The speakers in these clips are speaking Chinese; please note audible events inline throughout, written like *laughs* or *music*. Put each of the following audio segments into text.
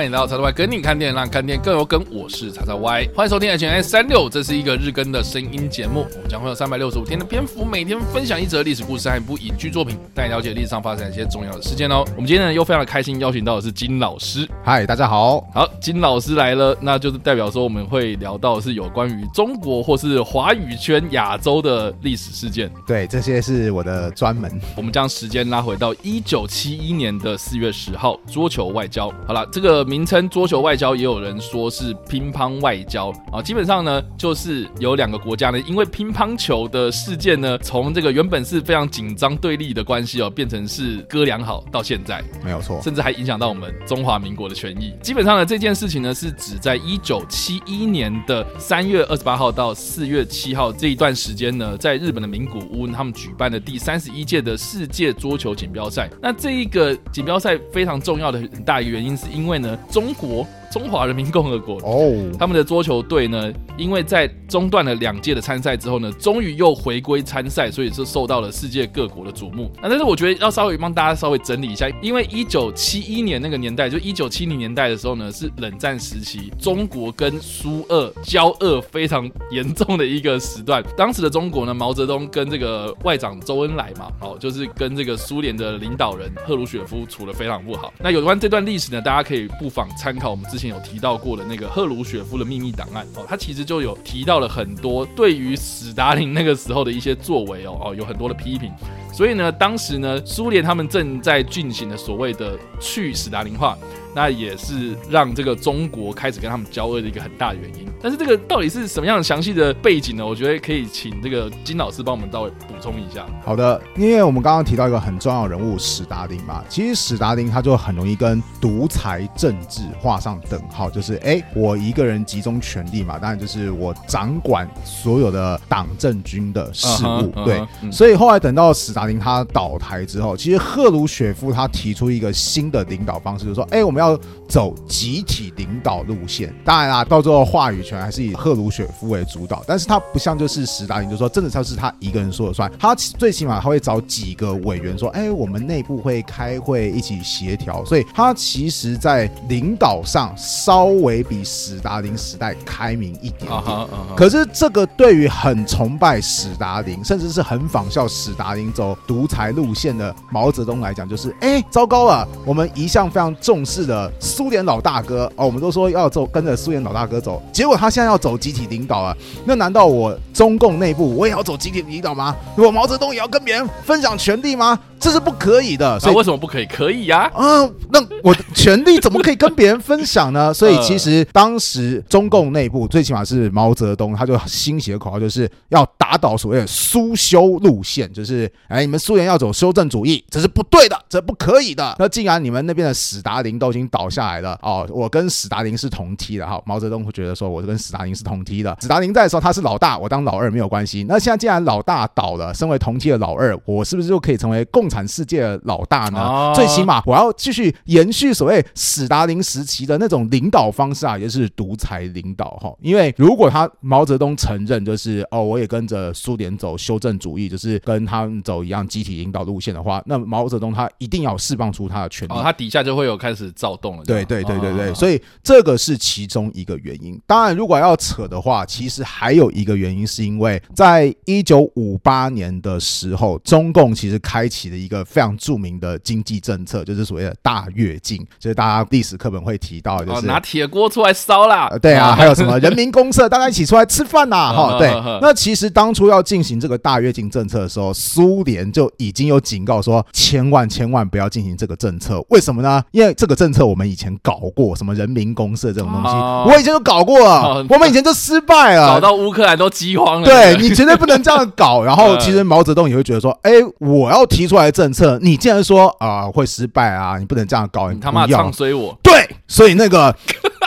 欢迎来到叉叉 Y 跟你看电影，让看电影更有梗。我是叉叉 Y，欢迎收听 HNS 三六，这是一个日更的声音节目。我们将会有三百六十五天的篇幅，每天分享一则历史故事和一部影剧作品，带你了解历史上发生一些重要的事件哦。我们今天呢又非常的开心，邀请到的是金老师。嗨，大家好。好，金老师来了，那就是代表说我们会聊到的是有关于中国或是华语圈亚洲的历史事件。对，这些是我的专门。我们将时间拉回到一九七一年的四月十号，桌球外交。好了，这个名称桌球外交，也有人说是乒乓外交啊。基本上呢，就是有两个国家呢，因为乒乓球的事件呢，从这个原本是非常紧张对立的关系哦，变成是哥俩好到现在，没有错，甚至还影响到我们中华民国的权益。基本上呢，这件事情呢，是指在一九七一年的三月二十八号到四月七号这一段时间呢，在日本的名古屋，他们举办的第三十一届的世界桌球锦标赛。那这一个锦标赛非常重要的很大一个原因，是因为呢，中国。中华人民共和国哦，他们的桌球队呢，因为在中断了两届的参赛之后呢，终于又回归参赛，所以是受到了世界各国的瞩目。那但是我觉得要稍微帮大家稍微整理一下，因为一九七一年那个年代，就一九七零年代的时候呢，是冷战时期，中国跟苏俄交恶非常严重的一个时段。当时的中国呢，毛泽东跟这个外长周恩来嘛，哦，就是跟这个苏联的领导人赫鲁雪夫处的非常不好。那有关这段历史呢，大家可以不妨参考我们之前有提到过的那个赫鲁雪夫的秘密档案哦，他其实就有提到了很多对于史达林那个时候的一些作为哦哦，有很多的批评。所以呢，当时呢，苏联他们正在进行的所谓的去史达林化。那也是让这个中国开始跟他们交恶的一个很大的原因。但是这个到底是什么样详细的背景呢？我觉得可以请这个金老师帮我们稍微补充一下。好的，因为我们刚刚提到一个很重要的人物史达林嘛，其实史达林他就很容易跟独裁政治画上等号，就是哎，我一个人集中权力嘛，当然就是我掌管所有的党政军的事务。Uh -huh, 对，uh -huh, 嗯，所以后来等到史达林他倒台之后，其实赫鲁雪夫他提出一个新的领导方式，就是说，哎，我们。要走集体领导路线，当然啦，到最后话语权还是以赫鲁雪夫为主导，但是他不像就是史达林，就说真的他是他一个人说了算，他最起码他会找几个委员说，哎，我们内部会开会一起协调，所以他其实在领导上稍微比史达林时代开明一点点。Uh -huh, uh -huh. 可是这个对于很崇拜史达林，甚至是很仿效史达林走独裁路线的毛泽东来讲，就是哎，糟糕了，我们一向非常重视的苏联老大哥哦，我们都说要走跟着苏联老大哥走，结果他现在要走集体领导啊，那难道我中共内部我也要走集体领导吗？我毛泽东也要跟别人分享权力吗？这是不可以的。所以、啊、为什么不可以？可以呀、啊。嗯，那我的权利怎么可以跟别人分享呢？*laughs* 所以其实当时中共内部最起码是毛泽东，他就新写的口号就是要打倒所谓的苏修路线，就是哎，你们苏联要走修正主义，这是不对的，这不可以的。那既然你们那边的史达林都已经倒下来了哦，我跟史达林是同梯的哈。毛泽东会觉得说，我跟史达林是同梯的。史达林在的时候他是老大，我当老二没有关系。那现在既然老大倒了，身为同梯的老二，我是不是就可以成为共产世界的老大呢？哦、最起码我要继续延续所谓史达林时期的那种领导方式啊，也就是独裁领导哈。因为如果他毛泽东承认就是哦，我也跟着苏联走修正主义，就是跟他们走一样集体领导路线的话，那毛泽东他一定要释放出他的权力，哦，他底下就会有开始躁动了。对对对对对，所以这个是其中一个原因。当然，如果要扯的话，其实还有一个原因，是因为在一九五八年的时候，中共其实开启了一个非常著名的经济政策，就是所谓的大跃进，就是大家历史课本会提到，就是拿铁锅出来烧啦。对啊，*laughs* 还有什么人民公社，大家一起出来吃饭呐，哈，对。*laughs* 那其实当初要进行这个大跃进政策的时候，苏联就已经有警告说，千万千万不要进行这个政策。为什么呢？因为这个政策我们以前搞过，什么人民公社这种东西，我以前都搞过了，我们以前就失败了，搞到乌克兰都饥荒了。对，你绝对不能这样搞。然后 *laughs* 其实毛泽东也会觉得说，哎，我要提出来的政策，你既然说啊、呃、会失败啊，你不能这样搞，你他妈唱衰我。对，所以那个。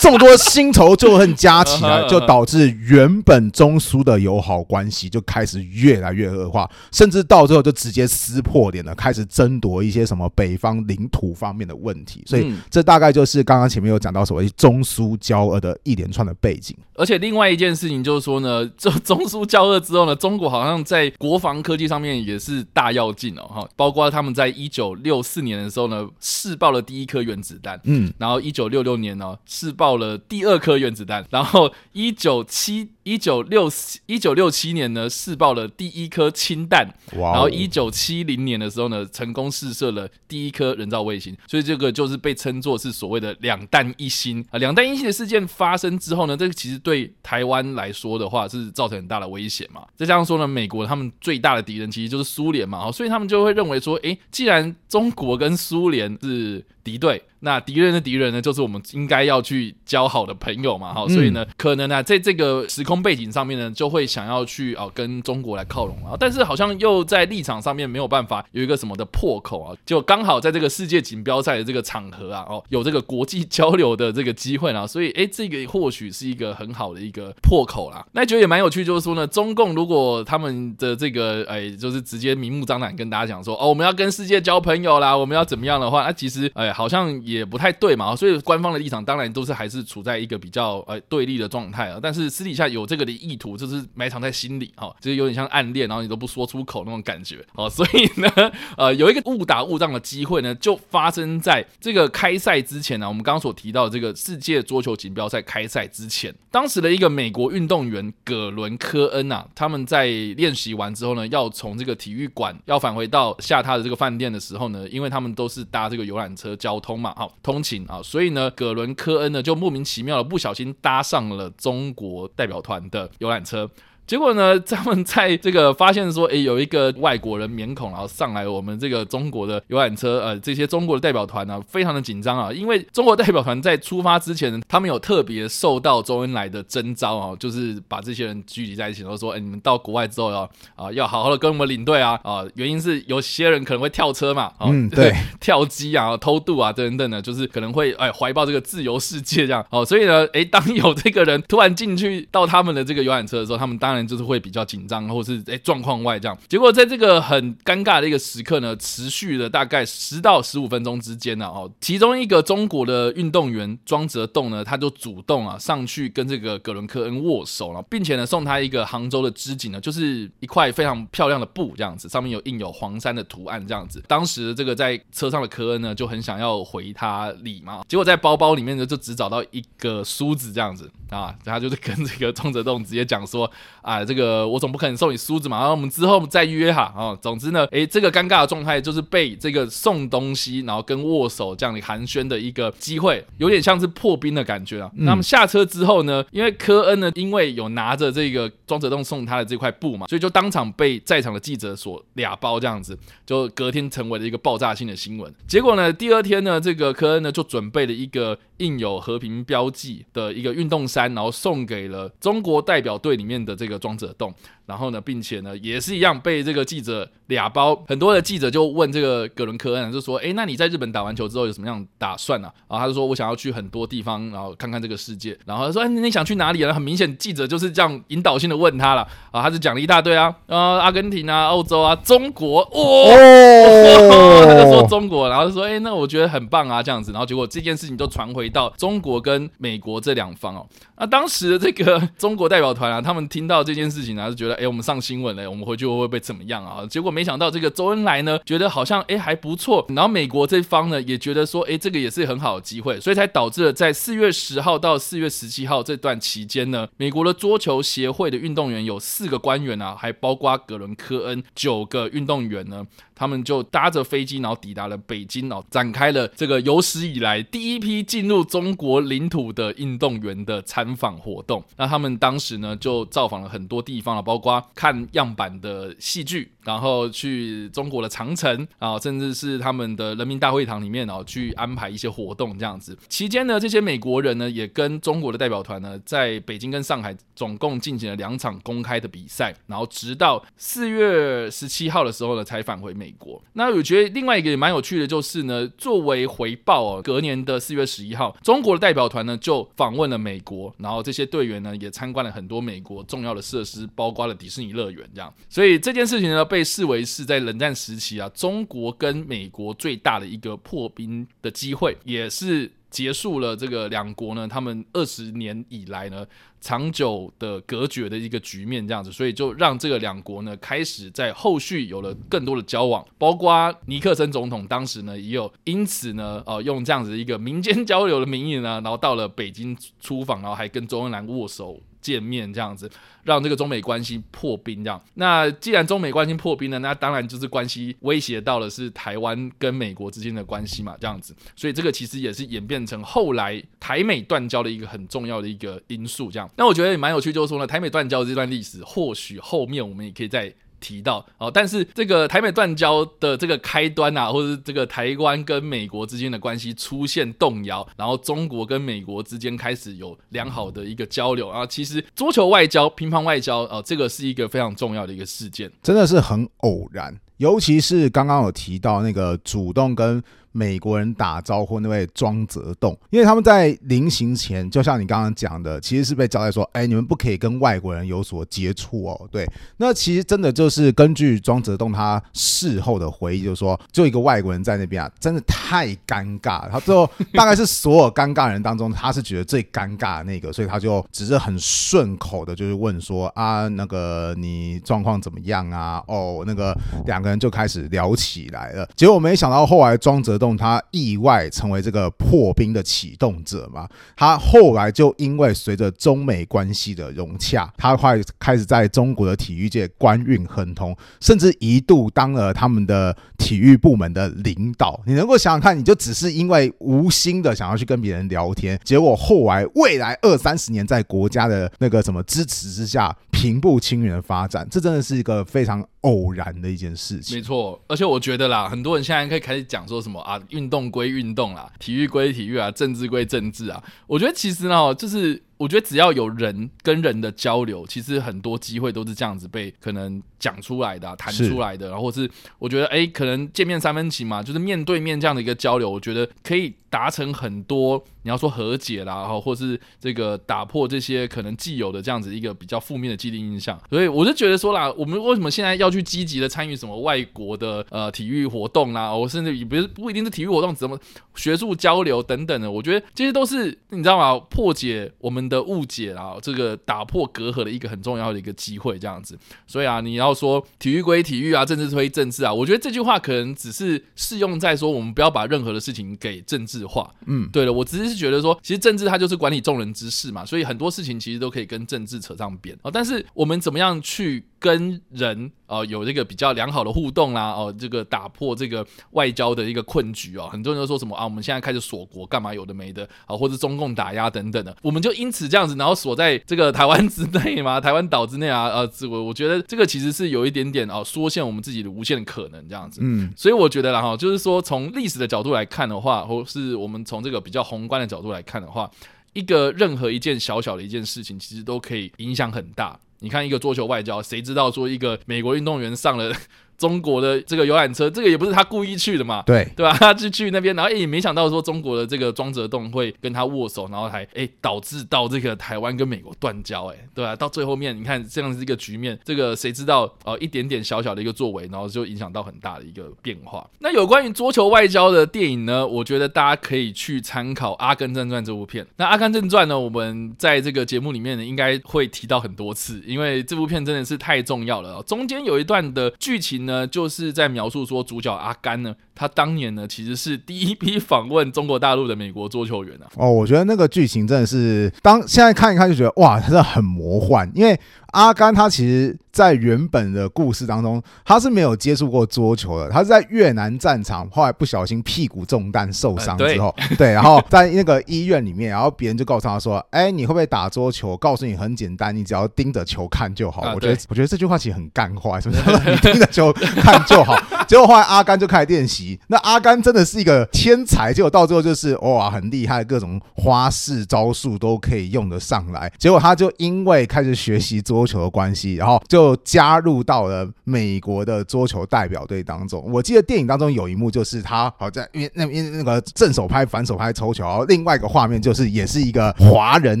这么多新仇旧恨加起来，*laughs* 就导致原本中苏的友好关系就开始越来越恶化，甚至到最后就直接撕破脸了，开始争夺一些什么北方领土方面的问题。所以这大概就是刚刚前面有讲到所谓中苏交恶的一连串的背景。而且另外一件事情就是说呢，*laughs* 这中苏交恶之后呢，中国好像在国防科技上面也是大跃进哦哈，包包括他们在一九六四年的时候呢，试爆了第一颗原子弹，嗯，然后一九六六年呢，试爆了第二颗原子弹，然后一九七一九六一九六七年呢，试爆了第一颗氢弹，然后一九七零年的时候呢，成功试射了第一颗人造卫星，所以这个就是被称作是所谓的两弹一星啊。两弹一星的事件发生之后呢，这个其实对台湾来说的话是造成很大的威胁嘛。再加上说呢，美国他们最大的敌人其实就是苏联嘛，所以他们就会认为说，诶，既然中国跟苏联是敌对。那敌人的敌人呢，就是我们应该要去交好的朋友嘛，哈，所以呢，可能呢，在这个时空背景上面呢，就会想要去啊跟中国来靠拢啊，但是好像又在立场上面没有办法有一个什么的破口啊，就刚好在这个世界锦标赛的这个场合啊，哦，有这个国际交流的这个机会啊，所以哎，这个或许是一个很好的一个破口啦。那觉得也蛮有趣，就是说呢，中共如果他们的这个哎，就是直接明目张胆跟大家讲说，哦，我们要跟世界交朋友啦，我们要怎么样的话，那其实哎，好像。也不太对嘛，所以官方的立场当然都是还是处在一个比较呃对立的状态啊。但是私底下有这个的意图，就是埋藏在心里哈，就是有点像暗恋，然后你都不说出口那种感觉哦。*laughs* 所以呢，呃，有一个误打误撞的机会呢，就发生在这个开赛之前呢。我们刚刚所提到的这个世界桌球锦标赛开赛之前，当时的一个美国运动员葛伦科恩啊，他们在练习完之后呢，要从这个体育馆要返回到下榻的这个饭店的时候呢，因为他们都是搭这个游览车交通嘛。好，通勤啊，所以呢，葛伦科恩呢就莫名其妙的不小心搭上了中国代表团的游览车。结果呢，他们在这个发现说，诶，有一个外国人面孔，然后上来我们这个中国的游览车，呃，这些中国的代表团呢，非常的紧张啊，因为中国代表团在出发之前，他们有特别受到周恩来的征召啊，*laughs* 就是把这些人聚集在一起，然后说，诶，你们到国外之后要啊，要好好的跟我们领队啊，啊，原因是有些人可能会跳车嘛，啊、*laughs* 嗯，对，*laughs* 跳机啊，偷渡啊，等等的，就是可能会哎怀抱这个自由世界这样，哦，所以呢，诶，当有这个人突然进去到他们的这个游览车的时候，他们当然就是会比较紧。张，或者是诶状况外这样，结果在这个很尴尬的一个时刻呢，持续了大概十到十五分钟之间呢，哦，其中一个中国的运动员庄则栋呢，他就主动啊上去跟这个葛伦科恩握手了，并且呢送他一个杭州的织锦呢，就是一块非常漂亮的布这样子，上面有印有黄山的图案这样子。当时这个在车上的科恩呢就很想要回他礼嘛，结果在包包里面呢就只找到一个梳子这样子啊，他就是跟这个庄则栋直接讲说啊，这个我总。不可能送你梳子嘛，然后我们之后再约哈哦。总之呢，诶，这个尴尬的状态就是被这个送东西，然后跟握手这样的寒暄的一个机会，有点像是破冰的感觉啊。那么下车之后呢，因为科恩呢，因为有拿着这个庄则栋送他的这块布嘛，所以就当场被在场的记者所俩包这样子，就隔天成为了一个爆炸性的新闻。结果呢，第二天呢，这个科恩呢就准备了一个印有和平标记的一个运动衫，然后送给了中国代表队里面的这个装着的洞。然后呢，并且呢，也是一样被这个记者俩包。很多的记者就问这个葛伦科恩，就说：“哎，那你在日本打完球之后有什么样打算呢、啊？”然后他就说：“我想要去很多地方，然后看看这个世界。”然后他说：“哎，你想去哪里啊？”很明显，记者就是这样引导性的问他了。啊，他就讲了一大堆啊，呃，阿根廷啊，欧洲啊，中国，哦，哦他就说中国，然后就说：“哎，那我觉得很棒啊，这样子。”然后结果这件事情就传回到中国跟美国这两方哦。那当时的这个中国代表团啊，他们听到这件事情呢、啊，就觉得：“哎，我们上新闻了，我们回去会不会被怎么样啊？”结果没想到这个周恩来呢，觉得好像哎还不错，然后美国这方呢也觉得说：“哎，这个也是很好的机会。”所以才导致了在四月十号到四月十七号这段期间呢，美国的桌球协会的运动员有四个官员啊，还包括格伦科恩九个运动员呢。他们就搭着飞机，然后抵达了北京，然后展开了这个有史以来第一批进入中国领土的运动员的参访活动。那他们当时呢，就造访了很多地方了，包括看样板的戏剧，然后去中国的长城啊，甚至是他们的人民大会堂里面，然后去安排一些活动这样子。期间呢，这些美国人呢，也跟中国的代表团呢，在北京跟上海总共进行了两场公开的比赛，然后直到四月十七号的时候呢，才返回美。美国，那我觉得另外一个也蛮有趣的，就是呢，作为回报哦，隔年的四月十一号，中国的代表团呢就访问了美国，然后这些队员呢也参观了很多美国重要的设施，包括了迪士尼乐园这样。所以这件事情呢，被视为是在冷战时期啊，中国跟美国最大的一个破冰的机会，也是。结束了这个两国呢，他们二十年以来呢长久的隔绝的一个局面，这样子，所以就让这个两国呢开始在后续有了更多的交往，包括尼克森总统当时呢也有因此呢，呃，用这样子一个民间交流的名义呢，然后到了北京出访，然后还跟周恩来握手。见面这样子，让这个中美关系破冰这样。那既然中美关系破冰了，那当然就是关系威胁到的是台湾跟美国之间的关系嘛，这样子。所以这个其实也是演变成后来台美断交的一个很重要的一个因素。这样，那我觉得也蛮有趣，就是说呢，台美断交这段历史，或许后面我们也可以再。提到哦，但是这个台美断交的这个开端啊，或者是这个台湾跟美国之间的关系出现动摇，然后中国跟美国之间开始有良好的一个交流啊，其实桌球外交、乒乓外交哦，这个是一个非常重要的一个事件，真的是很偶然，尤其是刚刚有提到那个主动跟。美国人打招呼那位庄则栋，因为他们在临行前，就像你刚刚讲的，其实是被交代说，哎，你们不可以跟外国人有所接触哦。对，那其实真的就是根据庄则栋他事后的回忆，就是说，就一个外国人在那边啊，真的太尴尬。他最后大概是所有尴尬人当中，他是觉得最尴尬的那个，所以他就只是很顺口的，就是问说啊，那个你状况怎么样啊？哦，那个两个人就开始聊起来了。结果没想到后来庄则栋他意外成为这个破冰的启动者嘛？他后来就因为随着中美关系的融洽，他快开始在中国的体育界官运亨通，甚至一度当了他们的体育部门的领导。你能够想想看，你就只是因为无心的想要去跟别人聊天，结果后来未来二三十年在国家的那个什么支持之下，平步青云的发展，这真的是一个非常偶然的一件事情。没错，而且我觉得啦，很多人现在可以开始讲说什么。啊，运动归运动啦，体育归体育啊，政治归政治啊。我觉得其实呢，就是。我觉得只要有人跟人的交流，其实很多机会都是这样子被可能讲出来的、啊、谈出来的，然后是我觉得哎，可能见面三分情嘛，就是面对面这样的一个交流，我觉得可以达成很多。你要说和解啦，然后或是这个打破这些可能既有的这样子一个比较负面的既定印象，所以我就觉得说啦，我们为什么现在要去积极的参与什么外国的呃体育活动啦，我甚至也不是不一定是体育活动，怎么学术交流等等的，我觉得这些都是你知道吗？破解我们的误解啊，这个打破隔阂的一个很重要的一个机会，这样子。所以啊，你要说体育归体育啊，政治归政治啊，我觉得这句话可能只是适用在说我们不要把任何的事情给政治化。嗯，对了，我只是觉得说，其实政治它就是管理众人之事嘛，所以很多事情其实都可以跟政治扯上边啊。但是我们怎么样去跟人呃有这个比较良好的互动啦？哦，这个打破这个外交的一个困局哦，很多人都说什么啊，我们现在开始锁国干嘛？有的没的啊，或者中共打压等等的，我们就因此这样子。然后锁在这个台湾之内嘛，台湾岛之内啊，呃，我我觉得这个其实是有一点点哦，缩限我们自己的无限可能这样子。嗯，所以我觉得啦哈，就是说从历史的角度来看的话，或是我们从这个比较宏观的角度来看的话，一个任何一件小小的一件事情，其实都可以影响很大。你看一个桌球外交，谁知道说一个美国运动员上了中国的这个游览车，这个也不是他故意去的嘛，对对吧？他就去那边，然后也没想到说中国的这个庄则栋会跟他握手，然后还哎导致到这个台湾跟美国断交，哎，对吧？到最后面你看这样子一个局面，这个谁知道呃一点点小小的一个作为，然后就影响到很大的一个变化。那有关于桌球外交的电影呢，我觉得大家可以去参考《阿甘正传》这部片。那《阿甘正传》呢，我们在这个节目里面呢，应该会提到很多次，因为这部片真的是太重要了。中间有一段的剧情呢，就是在描述说主角阿甘呢，他当年呢其实是第一批访问中国大陆的美国桌球员啊。哦，我觉得那个剧情真的是，当现在看一看就觉得哇，真的很魔幻，因为。阿甘他其实，在原本的故事当中，他是没有接触过桌球的。他是在越南战场，后来不小心屁股中弹受伤之后，*laughs* 对，然后在那个医院里面，然后别人就告诉他说：“哎，你会不会打桌球？告诉你很简单，你只要盯着球看就好。”我觉得，我觉得这句话其实很干话，是不是？*laughs* 你盯着球看就好。结果后来阿甘就开始练习。那阿甘真的是一个天才，结果到最后就是哇，很厉害，各种花式招数都可以用得上来。结果他就因为开始学习桌。球的关系，然后就加入到了美国的桌球代表队当中。我记得电影当中有一幕，就是他好在因为那边那个正手拍、反手拍抽球，然后另外一个画面就是也是一个华人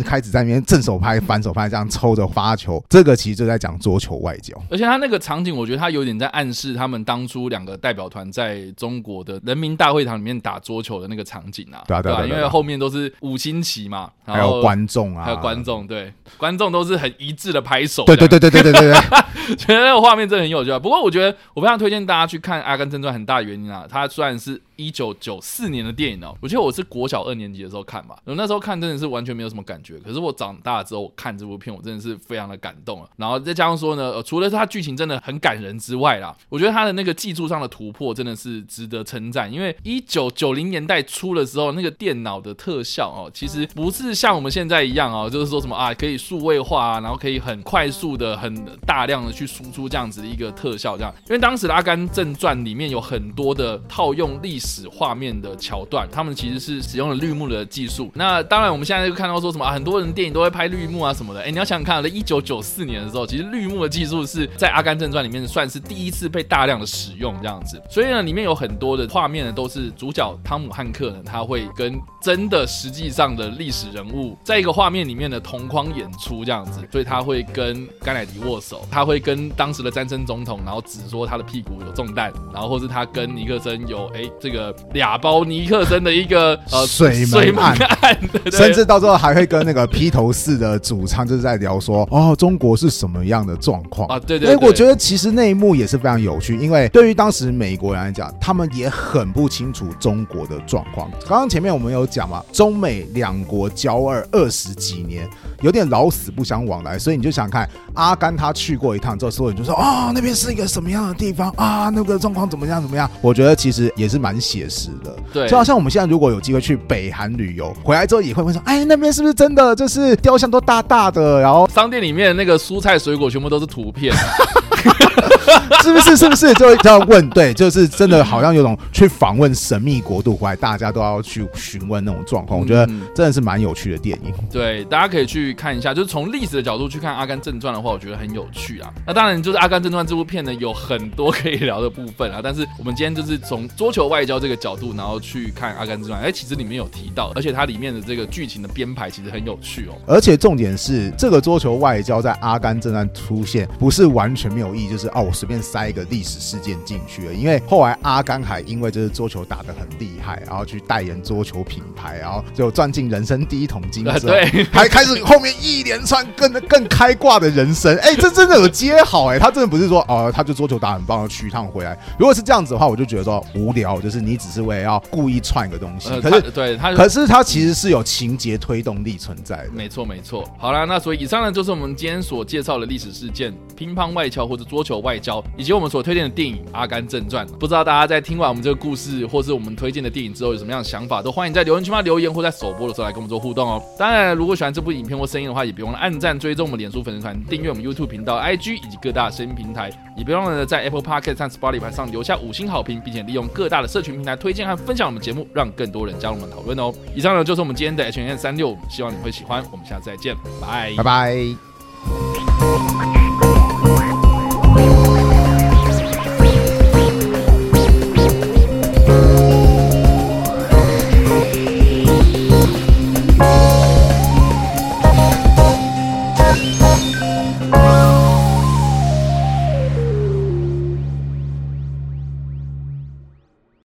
开始在那边正手拍、反手拍这样抽着发球。这个其实就在讲桌球外交，而且他那个场景，我觉得他有点在暗示他们当初两个代表团在中中国的人民大会堂里面打桌球的那个场景啊，对啊，对啊，因为后面都是五星旗嘛，还有观众啊，还有观众，对，观众都是很一致的拍手，对对对对对对对对，*laughs* 觉得那个画面真的很有趣啊。不过我觉得我非常推荐大家去看《阿甘正传》，很大原因啊，它虽然是。一九九四年的电影哦，我记得我是国小二年级的时候看吧，我那时候看真的是完全没有什么感觉。可是我长大之后看这部片，我真的是非常的感动了。然后再加上说呢，呃，除了它剧情真的很感人之外啦，我觉得它的那个技术上的突破真的是值得称赞。因为一九九零年代初的时候，那个电脑的特效哦，其实不是像我们现在一样哦，就是说什么啊可以数位化啊，然后可以很快速的、很大量的去输出这样子的一个特效这样。因为当时的《阿甘正传》里面有很多的套用历史画面的。桥段，他们其实是使用了绿幕的技术。那当然，我们现在就看到说什么啊，很多人电影都会拍绿幕啊什么的。哎，你要想想看，在一九九四年的时候，其实绿幕的技术是在《阿甘正传》里面算是第一次被大量的使用这样子。所以呢，里面有很多的画面呢，都是主角汤姆汉克呢，他会跟真的实际上的历史人物在一个画面里面的同框演出这样子。所以他会跟甘乃迪握手，他会跟当时的詹森总统，然后指说他的屁股有中弹，然后或是他跟尼克森有哎这个俩包。尼克森的一个呃水门案，甚至到最后还会跟那个披头士的主唱就是在聊说 *laughs* 哦，中国是什么样的状况啊？对对，对，我觉得其实那一幕也是非常有趣，因为对于当时美国人来讲，他们也很不清楚中国的状况。刚刚前面我们有讲嘛，中美两国交恶二十几年，有点老死不相往来，所以你就想看阿甘他去过一趟之后，所有人就说啊、哦，那边是一个什么样的地方啊？那个状况怎么样怎么样？我觉得其实也是蛮写实的。对，就好像我们现在如果有机会去北韩旅游，回来之后也会问说，哎，那边是不是真的就是雕像都大大的，然后商店里面那个蔬菜水果全部都是图片。*laughs* *laughs* 是不是？是不是？就这样问，对，就是真的，好像有种去访问神秘国度，回来大家都要去询问那种状况。我觉得真的是蛮有趣的电影。对，大家可以去看一下。就是从历史的角度去看《阿甘正传》的话，我觉得很有趣啊。那当然，就是《阿甘正传》这部片呢，有很多可以聊的部分啊。但是我们今天就是从桌球外交这个角度，然后去看《阿甘正传》。哎，其实里面有提到，而且它里面的这个剧情的编排其实很有趣哦。而且重点是，这个桌球外交在《阿甘正传》出现，不是完全没有意义，就是哦，我随便塞一个历史事件进去了。因为后来阿甘还因为就是桌球打得很厉害，然后去代言桌球品牌，然后就赚进人生第一桶金对，*laughs* 还开始后面一连串更更开挂的人生。哎，这真的有接好哎，他真的不是说哦，他就桌球打很棒，去一趟回来。如果是这样子的话，我就觉得说无聊，就是你只是为了要故意串一个东西。可是对他，可是他其实是有情节推动力存在的。没错没错。好了，那所以以上呢就是我们今天所介绍的历史事件：乒乓外交或者桌球外交，以及我们所推荐的电影《阿甘正传》。不知道大家在听完我们这个故事，或是我们推荐的电影之后，有什么样的想法，都欢迎在留言区留言，或在首播的时候来跟我们做互动哦。当然，如果喜欢这部影片或声音的话，也别忘了按赞、追踪我们脸书粉丝团、订阅我们 YouTube 频道、IG 以及各大声音平台，也别忘了在 Apple Podcast 和 Spotify 上留下五星好评，并且利用各大的社群平台推荐和分享我们节目，让更多人加入我们讨论哦。以上呢就是我们今天的 H&M 365，希望你会喜欢。我们下次再见，拜拜拜。